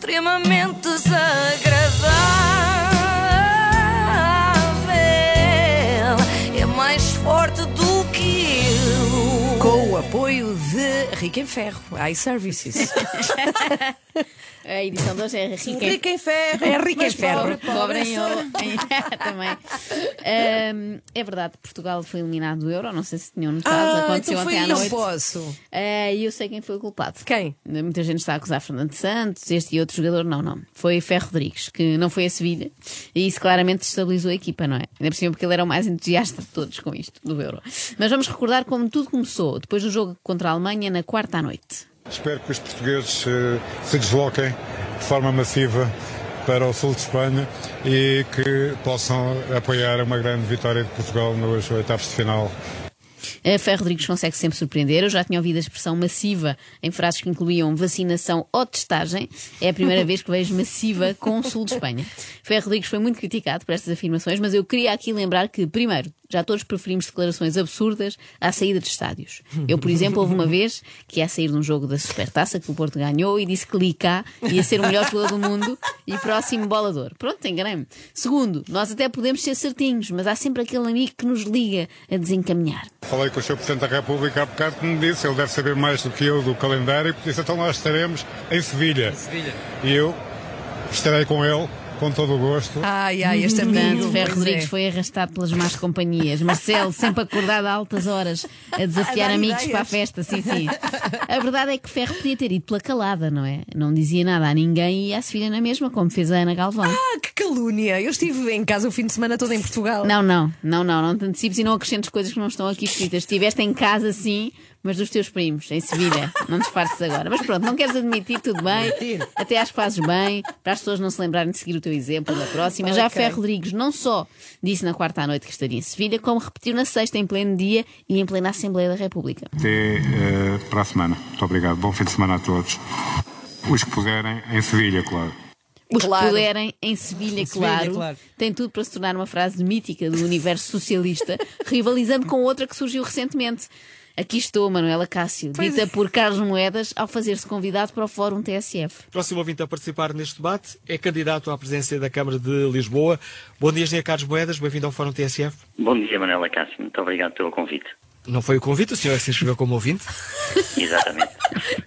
extremamente desagradável. Rica em Ferro, iServices. A edição de hoje é rica em Rica em Ferro. É Rica em Ferro. pobre, pobre em ouro. Também. Ahm, é verdade, Portugal foi eliminado do Euro. Não sei se tinham notado. Ah, Aconteceu então ontem à noite. Não posso. Ah, E eu sei quem foi o culpado. Quem? Muita gente está a acusar Fernando Santos, este e outro jogador. Não, não. Foi Ferro Rodrigues, que não foi a Sevilha. E isso claramente destabilizou a equipa, não é? Ainda por cima porque ele era o mais entusiasta de todos com isto, do Euro. Mas vamos recordar como tudo começou, depois do jogo contra a Alemanha, na quarta à noite. Espero que os portugueses eh, se desloquem de forma massiva para o sul de Espanha e que possam apoiar uma grande vitória de Portugal nos oitavos de final A Ferro Rodrigues consegue sempre surpreender. Eu já tinha ouvido a expressão massiva em frases que incluíam vacinação ou testagem. É a primeira vez que vejo massiva com o sul de Espanha. Ferro Rodrigues foi muito criticado por estas afirmações, mas eu queria aqui lembrar que, primeiro, já todos preferimos declarações absurdas à saída de estádios. Eu, por exemplo, houve uma vez que ia sair de um jogo da Supertaça que o Porto ganhou e disse que Licá ia ser o melhor jogador do mundo e próximo bolador. Pronto, enganei-me. Segundo, nós até podemos ser certinhos, mas há sempre aquele amigo que nos liga a desencaminhar. Falei com o Sr. Presidente da República há bocado que me disse, ele deve saber mais do que eu do calendário, e disse, então nós estaremos em Sevilha. E eu estarei com ele, com todo o gosto. Ai, ai, este amigo. Portanto, Ferro Rodrigues é. foi arrastado pelas más companhias. Marcelo, sempre acordado a altas horas, a desafiar A amigos ideias. para a festa, sim, sim. A verdade é que Ferro podia ter ido pela calada, não é? Não dizia nada a ninguém e à Sevilha na mesma, como fez a Ana Galvão. Ah, que calúnia! Eu estive em casa o fim de semana todo em Portugal. Não, não, não, não, não te antecipes e não acrescentes coisas que não estão aqui escritas. Estiveste em casa, sim, mas dos teus primos, em Sevilha. Não disfarces agora. Mas pronto, não queres admitir, tudo bem. Até acho que fazes bem, para as pessoas não se lembrarem de seguir o teu exemplo na próxima. Já Ok. Ferro Rodrigues não só disse na quarta à noite que estaria em Sevilha, como repetiu na sexta, em pleno dia e em plena Assembleia da República. Até eh, para a semana. Muito obrigado. Bom fim de semana a todos. Os que puderem, em Sevilha, claro. Os Claro. que puderem, em Sevilha, claro, claro. tem tudo para se tornar uma frase mítica do universo socialista, rivalizando com outra que surgiu recentemente. Aqui estou, Manuela Cássio, dita por Carlos Moedas ao fazer-se convidado para o Fórum TSF. O próximo ouvinte a participar neste debate é candidato à presidência da Câmara de Lisboa. Bom dia, Engenheiro Carlos Moedas, bem-vindo ao Fórum TSF. Bom dia, Manuela Cássio. Muito obrigado pelo convite. Não foi o convite, o senhor é que se inscreveu como ouvinte? Exatamente.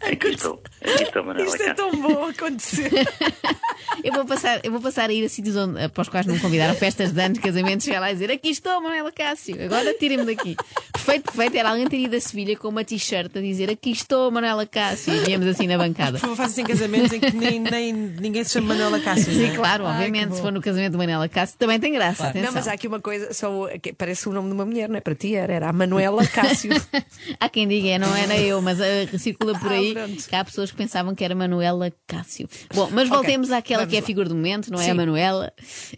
Aqui estou. Aqui estou, Manuela Isto é tão bom acontecer. Eu vou passar, eu vou passar a ir a sítios onde, para os quais não me convidaram, festas de anos, casamentos, chegar lá e dizer aqui estou, Manuela Cássio, agora tirem-me daqui. Perfeito, perfeito, era alguém ter ido a Sevilha com uma t-shirt a dizer aqui estou, Manuela Cássio, e viemos assim na bancada. Por favor, façam casamentos em que nem, nem ninguém se chama Manuela Cássio. Sim, é? claro, obviamente, se for no casamento de Manela Cássio, também tem graça. Atenção. Não, mas há aqui uma coisa, só, parece o nome de uma mulher, não é? Para ti era, era a Manuela Cássio. Há quem diga, é, não era eu, mas uh, circula por Ah, aí pronto. que há pessoas que pensavam que era Manuela Cássio. Bom, mas voltemos àquela vamos que é a figura do momento, não é a. Manuela,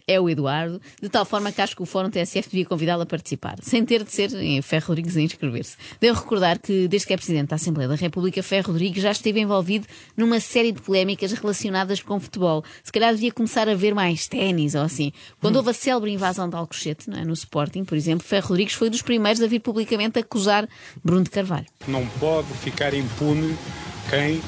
é o Eduardo, de tal forma que acho que o Fórum TSF devia convidá-la a participar, sem ter de ser em Ferro Rodrigues inscrever-se. Devo recordar que, desde que é Presidente da Assembleia da República, Ferro Rodrigues já esteve envolvido numa série de polémicas relacionadas com futebol. Se calhar devia começar a ver mais ténis ou assim. Quando houve a célebre invasão de Alcochete, é? no Sporting, por exemplo, Ferro Rodrigues foi dos primeiros a vir publicamente acusar Bruno de Carvalho. Não pode ficar impune quem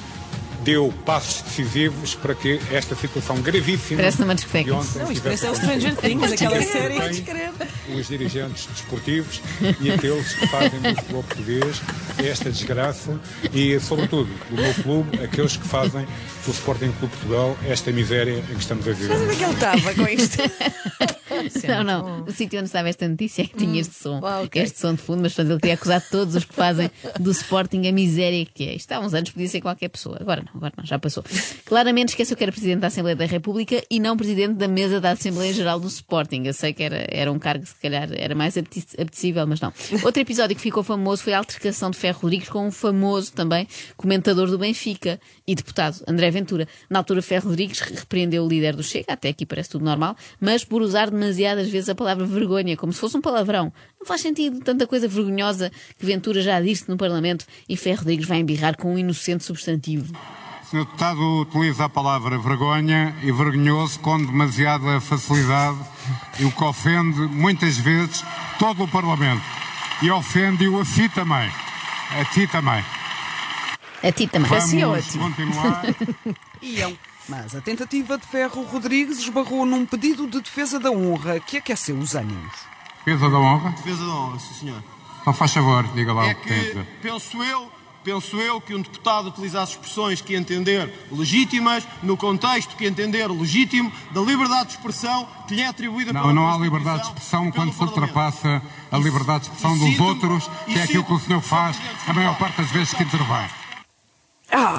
deu passos decisivos para que esta situação gravíssima Parece numa discoteca. Não, isto parece é o. Stranger Things, aquela série. Tem os dirigentes desportivos e aqueles que fazem do futebol português esta desgraça e, sobretudo, do meu clube, aqueles que fazem do Sporting Clube Portugal esta miséria em que estamos a viver. Onde é que ele estava com isto? Não, não. O sítio onde estava esta notícia é que tinha este som. Ah, ok. Este som de fundo, mas portanto ele queria acusar todos os que fazem do Sporting a miséria que é. Isto há uns anos podia ser qualquer pessoa. Agora não, agora não, já passou. Claramente esqueceu que era Presidente da Assembleia da República e não Presidente da mesa da Assembleia Geral do Sporting. Eu sei que era, era um cargo que se calhar era mais apetecível, mas não. Outro episódio que ficou famoso foi a altercação de Ferro Rodrigues com um famoso também comentador do Benfica e deputado, André Ventura. Na altura, Ferro Rodrigues repreendeu o líder do Chega, até aqui parece tudo normal, mas por usar demasiadas vezes a palavra vergonha, como se fosse um palavrão. Não faz sentido tanta coisa vergonhosa que Ventura já disse no Parlamento e Ferro Rodrigues vai embirrar com um inocente substantivo. O Sr. Deputado utiliza a palavra vergonha e vergonhoso com demasiada facilidade e o que ofende muitas vezes todo o Parlamento. E ofende-o a si também. A ti também. A ti também. Vamos Assim é continuar. Iam. Mas a tentativa de Ferro Rodrigues esbarrou num pedido de defesa da honra que aqueceu os ânimos. Defesa da honra? Defesa da honra, sim senhor. Então faz favor, diga lá É o que tem a que, dizer. penso eu, penso eu que um deputado utilizasse expressões que entender legítimas, no contexto que entender legítimo, da liberdade de expressão que lhe é atribuída Não, pela não há Constituição liberdade de expressão quando se ultrapassa a liberdade de expressão dos outros, que é aquilo que o senhor faz a maior parte das vezes que intervém.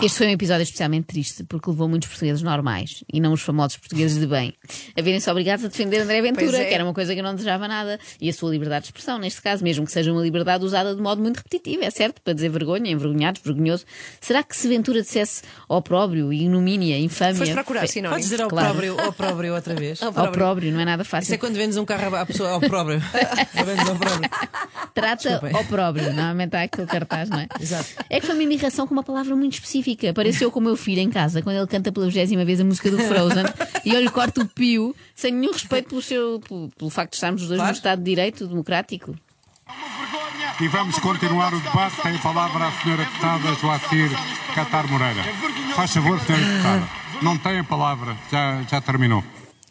Este foi um episódio especialmente triste porque levou muitos portugueses normais e não os famosos portugueses de bem a verem-se obrigados a defender André Ventura, é. que era uma coisa que eu não desejava nada, e a sua liberdade de expressão, neste caso, mesmo que seja uma liberdade usada de modo muito repetitivo, é certo, para dizer vergonha, envergonhados, vergonhoso. Será que se Ventura dissesse opróbrio, ignomínia, infâmia. Foste procurar fe- sinónimos. Podes dizer ao Claro. próprio, ao próprio outra vez. Opróbrio, não é nada Isso fácil. é quando vendes um carro à pessoa ao próprio. vendes ao próprio. Trata Desculpem. opróbrio, normalmente há aquele cartaz, não é? Exato. É que foi uma imigração com uma palavra muito específica. Pareceu com o meu filho em casa, quando ele canta pela vigésima vez a música do Frozen e eu lhe corto o pio, sem nenhum respeito pelo, seu, pelo, pelo facto de estarmos os dois Claro. no Estado de Direito democrático. E vamos continuar o debate. Tem a palavra a senhora deputada Joacir Catar Moreira. Faz favor, senhora deputada. Não tem a palavra, já, já terminou.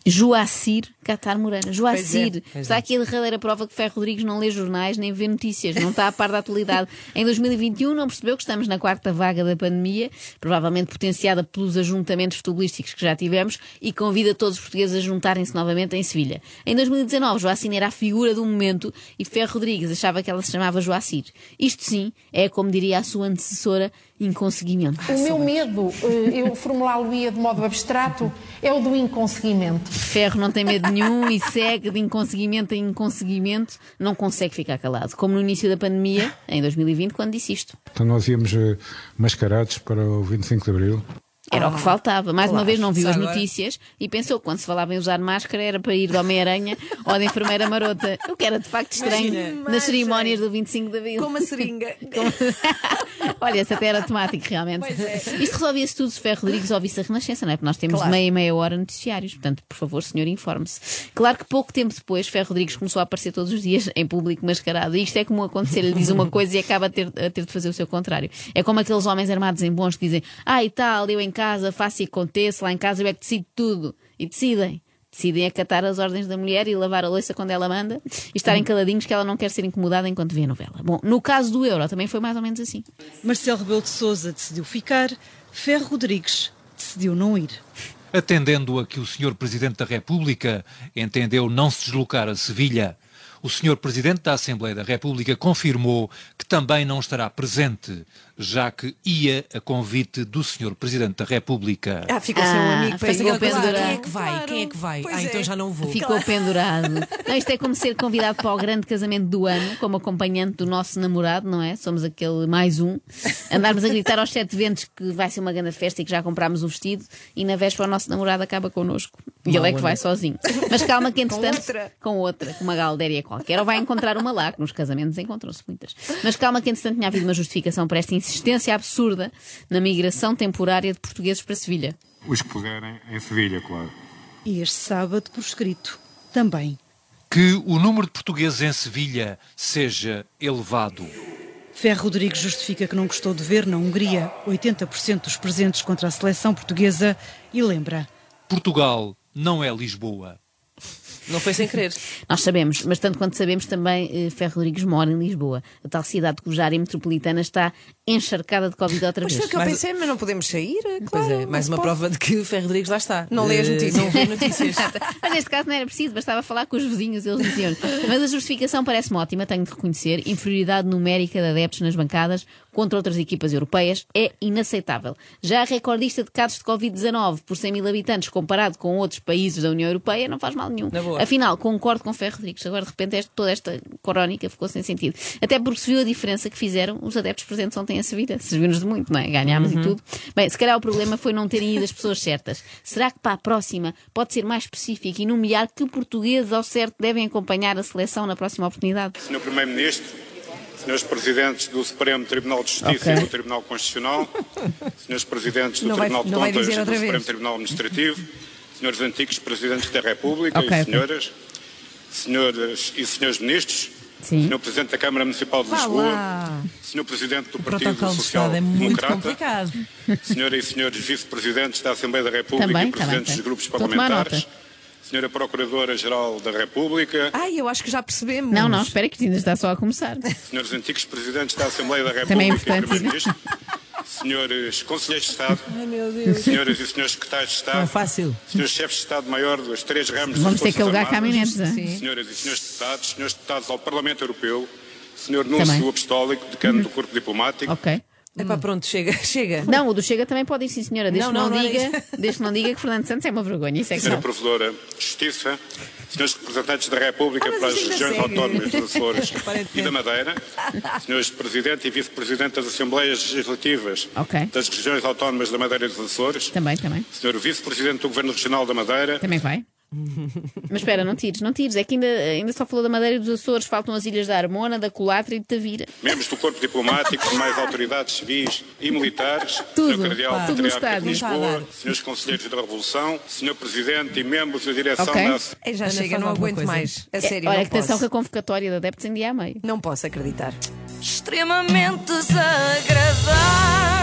Joacir Catar Moreira. Joacir. pois está é. aqui a derradeira prova que Ferro Rodrigues não lê jornais nem vê notícias, não está a par da atualidade. Em 2021 não percebeu que estamos na quarta vaga da pandemia, provavelmente potenciada pelos ajuntamentos futebolísticos que já tivemos, e convida todos os portugueses a juntarem-se novamente em Sevilha. Em 2019, Joacir era a figura do momento e Ferro Rodrigues achava que ela se chamava Joacir. Isto sim é, como diria a sua antecessora, inconseguimento. O meu medo, eh, eu formulá-lo-ia de modo abstrato, é o do inconseguimento. Ferro não tem medo nenhum e segue de inconseguimento em inconseguimento, não consegue ficar calado. Como no início da pandemia, em 2020, quando disse isto. Então nós íamos eh, mascarados para o 25 de Abril. Era o que faltava. Mais uma claro. vez não viu as agora. notícias e pensou que quando se falava em usar máscara era para ir de Homem-Aranha ou de enfermeira marota. O que era de facto estranho Imagina. nas cerimónias do 25 de Abril. Com uma seringa. Olha, esse até era temático, realmente. é. Isto resolvia-se tudo se Ferro Rodrigues ouvisse a Renascença, não é? Porque nós temos Claro. meia e meia hora noticiários. Portanto, por favor, senhor, informe-se. Claro que pouco tempo depois, Ferro Rodrigues começou a aparecer todos os dias em público mascarado. E isto é como acontecer, ele diz uma coisa e acaba a ter, a ter de fazer o seu contrário. É como aqueles homens armados em bons que dizem: Ah, e tal, eu em casa faço e aconteço, lá em casa eu é que decido tudo. E decidem. Decidem acatar as ordens da mulher e lavar a louça quando ela manda e estarem caladinhos que ela não quer ser incomodada enquanto vê a novela. Bom, no caso do euro também foi mais ou menos assim. Marcelo Rebelo de Sousa decidiu ficar, Ferro Rodrigues decidiu não ir. Atendendo a que o Sr. Presidente da República entendeu não se deslocar a Sevilha, o Sr. Presidente da Assembleia da República confirmou que também não estará presente, já que ia a convite do Sr. Presidente da República. Ah, ficou sem um Ah, amigo ficou pendurado. claro. Quem é que vai? Quem é que vai? Pois ah, então é. já não vou. Ficou pendurado. Não, isto é como ser convidado para o grande casamento do ano, como acompanhante do nosso namorado, não é? Somos aquele mais um. Andarmos a gritar aos sete ventos que vai ser uma grande festa e que já comprámos o vestido e na véspera o nosso namorado acaba connosco. E ele é que vai sozinho. Mas calma que entretanto... outra. Com outra. Com uma galdéria qualquer. Ou vai encontrar uma lá, que nos casamentos encontram-se muitas. Mas calma que entretanto tinha havido uma justificação para esta insistência absurda na migração temporária de portugueses para Sevilha. Os que puderem, em Sevilha, claro. E este sábado, por escrito, também. Que o número de portugueses em Sevilha seja elevado. Ferro Rodrigues justifica que não gostou de ver na Hungria 80% dos presentes contra a seleção portuguesa e lembra. Portugal não é Lisboa. Não foi sem querer. Nós sabemos, mas tanto quanto sabemos também, eh, Ferro Rodrigues mora em Lisboa. A tal cidade cuja área metropolitana está encharcada de Covid outra Mas vez. foi o que eu Mas- pensei, mas não podemos sair. Pois Claro, é, mais uma se prova de que o Ferro Rodrigues lá está. Não lê as Eh, notícias. Não vê notícias. Mas neste caso não era preciso, bastava falar com os vizinhos, eles diziam Mas a justificação parece-me ótima, tenho de reconhecer. Inferioridade numérica de adeptos nas bancadas contra outras equipas europeias é inaceitável. Já a recordista de casos de Covid-19 por 100 mil habitantes comparado com outros países da União Europeia não faz mal nenhum. Afinal, concordo com Ferro Rodrigues. Agora, de repente, toda esta corónica ficou sem sentido. Até porque se viu a diferença que fizeram os adeptos presentes ontem a Sevilha. Serviu-nos de muito, não é? Ganhámos Uhum. e tudo. Bem, se calhar o problema foi não terem ido as pessoas certas. Será que para a próxima pode ser mais específico e nomear que portugueses ao certo devem acompanhar a seleção na próxima oportunidade? Senhor Primeiro-Ministro, senhores Presidentes do Supremo Tribunal de Justiça Ok. e do Tribunal Constitucional, senhores Presidentes do Não vai- Tribunal de vai Contas e do outra Supremo vez. Tribunal Administrativo, senhores antigos Presidentes da República Ok, e senhoras, senhoras e senhores Ministros, Senhor Presidente da Câmara Municipal de Lisboa, lá. Senhor Presidente do Partido Social Estado é muito Democrata. Senhoras e Senhores Vice-Presidentes da Assembleia da República Também, e Presidentes também, dos grupos parlamentares. Senhora Procuradora-Geral da República, Ai, eu acho que já percebemos. Não, não, espera que ainda está só a começar. Senhores antigos Presidentes da Assembleia da República Também é e importante. Senhores Conselheiros de Estado, Ai. Senhoras e Senhores Secretários de Não é Estado, fácil. Senhores Chefes de Estado-Maior dos três ramos Vamos ter que alugar caminhonetes, é? Senhoras e Senhores Deputados, Senhores Deputados ao Parlamento Europeu, Senhor Núncio Também. Apostólico, Decano do Corpo Diplomático, Ok. Epá, pronto, chega, chega. Não, o do Chega também pode ir, sim, senhora. Desde, Não, que, não não, não era diga, desde que não diga que Fernando Santos é uma vergonha. Isso é que Senhora não. Provedora de Justiça, Senhores Representantes da República Ah, para as regiões segue. autónomas dos Açores e da Madeira, Senhores Presidente e Vice-Presidente das Assembleias Legislativas Ok. das regiões autónomas da Madeira e dos Açores, Também, também. Senhor Vice-Presidente do Governo Regional da Madeira, Também vai. Mas espera, não tires, não tires. É que ainda, ainda só falou da Madeira e dos Açores. Faltam as ilhas da Armona, da Colatra e de Tavira. membros do Corpo Diplomático, demais autoridades civis e militares, Tudo, Senhor Cardeal pá. Tudo Patriarca de. Lisboa, Senhores Conselheiros da Revolução, Senhor Presidente e membros da direção Ok. da Ei, já Ana, chega, não alguma aguento coisa. mais. A É, sério, Olha, não que atenção posso. que a convocatória de adeptos em dia a meio. Não posso acreditar. extremamente desagradável.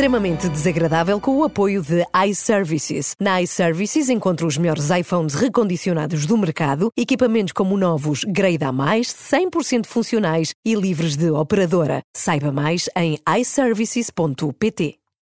Extremamente desagradável com o apoio de iServices. Na iServices encontra os melhores iPhones recondicionados do mercado, equipamentos como novos Grade A+, 100% funcionais e livres de operadora. Saiba mais em iServices.pt.